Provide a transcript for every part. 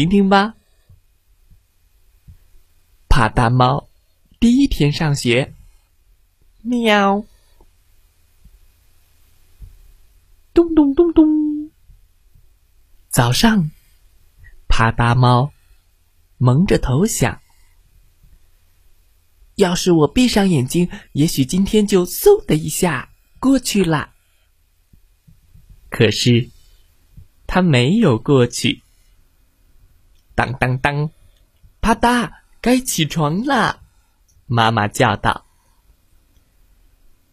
听听吧。帕大猫第一天上学，喵，咚咚咚咚。早上，帕大猫蒙着头想：要是我闭上眼睛，也许今天就嗖的一下过去了。可是，它没有过去。当当当，啪嗒，该起床了。妈妈叫道：“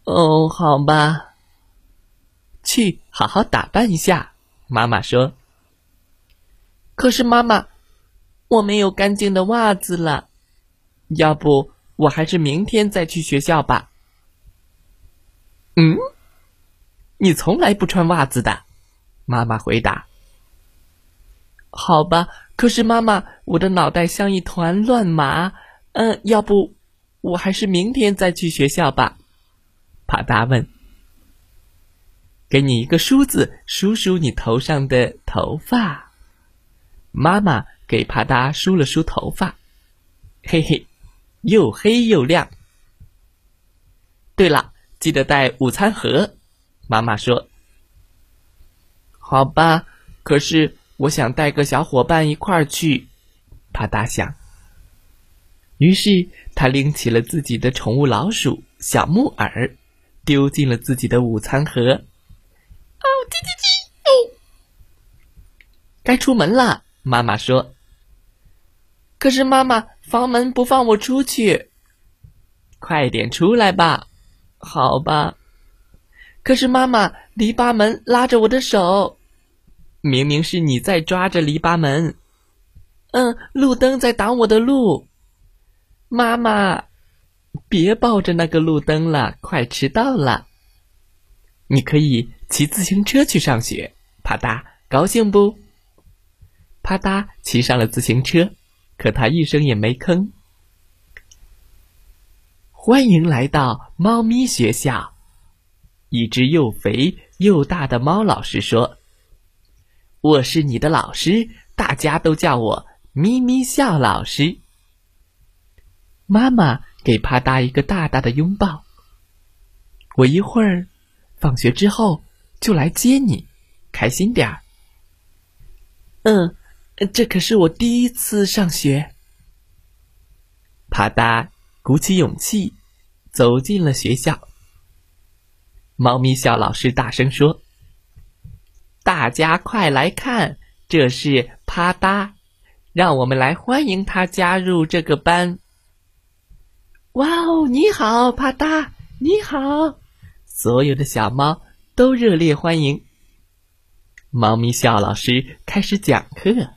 哦，好吧，去好好打扮一下。”妈妈说：“可是妈妈，我没有干净的袜子了，要不我还是明天再去学校吧。”嗯，你从来不穿袜子的，妈妈回答。好吧。可是妈妈，我的脑袋像一团乱麻。嗯，要不我还是明天再去学校吧？帕达问。给你一个梳子，梳梳你头上的头发。妈妈给帕达梳了梳头发，嘿嘿，又黑又亮。对了，记得带午餐盒。妈妈说。好吧，可是。我想带个小伙伴一块儿去，啪嗒响。于是他拎起了自己的宠物老鼠小木耳，丢进了自己的午餐盒。哦，叽叽叽！哦，该出门了。妈妈说：“可是妈妈，房门不放我出去。”快点出来吧，好吧。可是妈妈，篱笆门拉着我的手。明明是你在抓着篱笆门，嗯，路灯在挡我的路。妈妈，别抱着那个路灯了，快迟到了。你可以骑自行车去上学，啪嗒，高兴不？啪嗒，骑上了自行车，可他一声也没吭。欢迎来到猫咪学校，一只又肥又大的猫老师说。我是你的老师，大家都叫我咪咪笑老师。妈妈给帕达一个大大的拥抱。我一会儿放学之后就来接你，开心点儿。嗯，这可是我第一次上学。帕达鼓起勇气走进了学校。猫咪笑老师大声说。大家快来看，这是啪嗒，让我们来欢迎他加入这个班。哇哦，你好，啪嗒，你好！所有的小猫都热烈欢迎。猫咪笑老师开始讲课。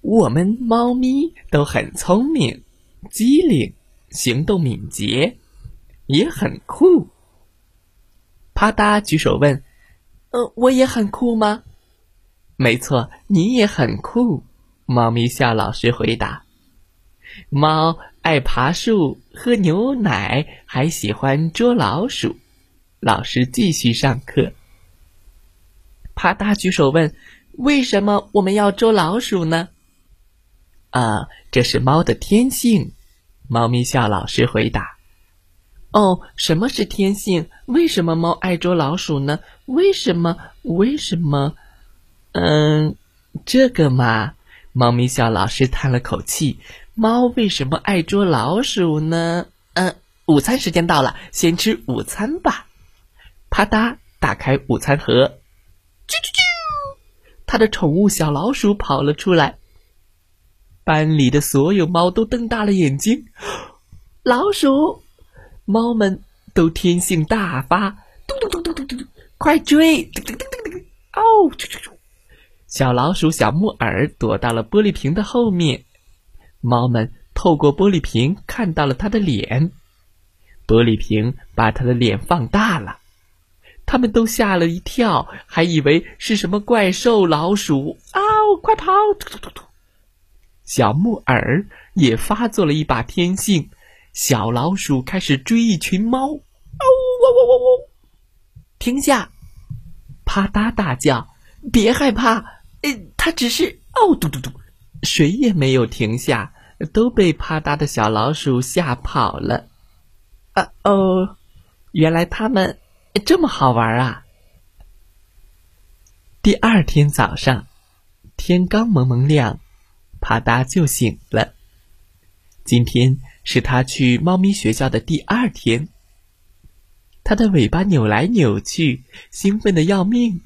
我们猫咪都很聪明、机灵，行动敏捷，也很酷。啪嗒举手问。呃，我也很酷吗？没错，你也很酷。猫咪笑老师回答：“猫爱爬树、喝牛奶，还喜欢捉老鼠。”老师继续上课。啪嗒举手问：“为什么我们要捉老鼠呢？”啊，这是猫的天性。猫咪笑老师回答。哦，什么是天性？为什么猫爱捉老鼠呢？为什么？为什么？嗯，这个嘛，猫咪小老师叹了口气。猫为什么爱捉老鼠呢？嗯，午餐时间到了，先吃午餐吧。啪嗒，打开午餐盒，啾啾啾，他的宠物小老鼠跑了出来。班里的所有猫都瞪大了眼睛，老鼠。猫们都天性大发，咚咚咚咚咚咚，快追！哦，啾啾啾小老鼠小木耳躲到了玻璃瓶的后面，猫们透过玻璃瓶看到了它的脸，玻璃瓶把它的脸放大了，他们都吓了一跳，还以为是什么怪兽老鼠啊！快跑！突突突突！小木耳也发作了一把天性，小老鼠开始追一群猫，哦，喔喔喔喔！停下！啪嗒大叫，别害怕，呃，它只是哦，嘟嘟嘟，谁也没有停下，都被啪嗒的小老鼠吓跑了。啊哦，原来他们这么好玩啊！第二天早上，天刚蒙蒙亮，啪嗒就醒了。今天是他去猫咪学校的第二天。它的尾巴扭来扭去，兴奋的要命。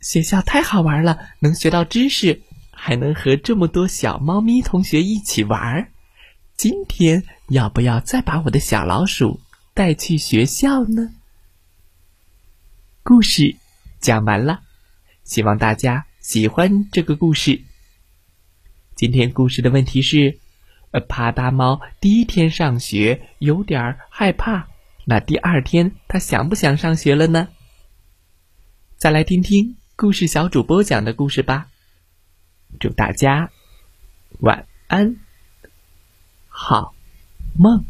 学校太好玩了，能学到知识，还能和这么多小猫咪同学一起玩。今天要不要再把我的小老鼠带去学校呢？故事讲完了，希望大家喜欢这个故事。今天故事的问题是：呃，啪嗒猫第一天上学有点害怕。那第二天他想不想上学了呢？再来听听故事小主播讲的故事吧。祝大家晚安，好梦。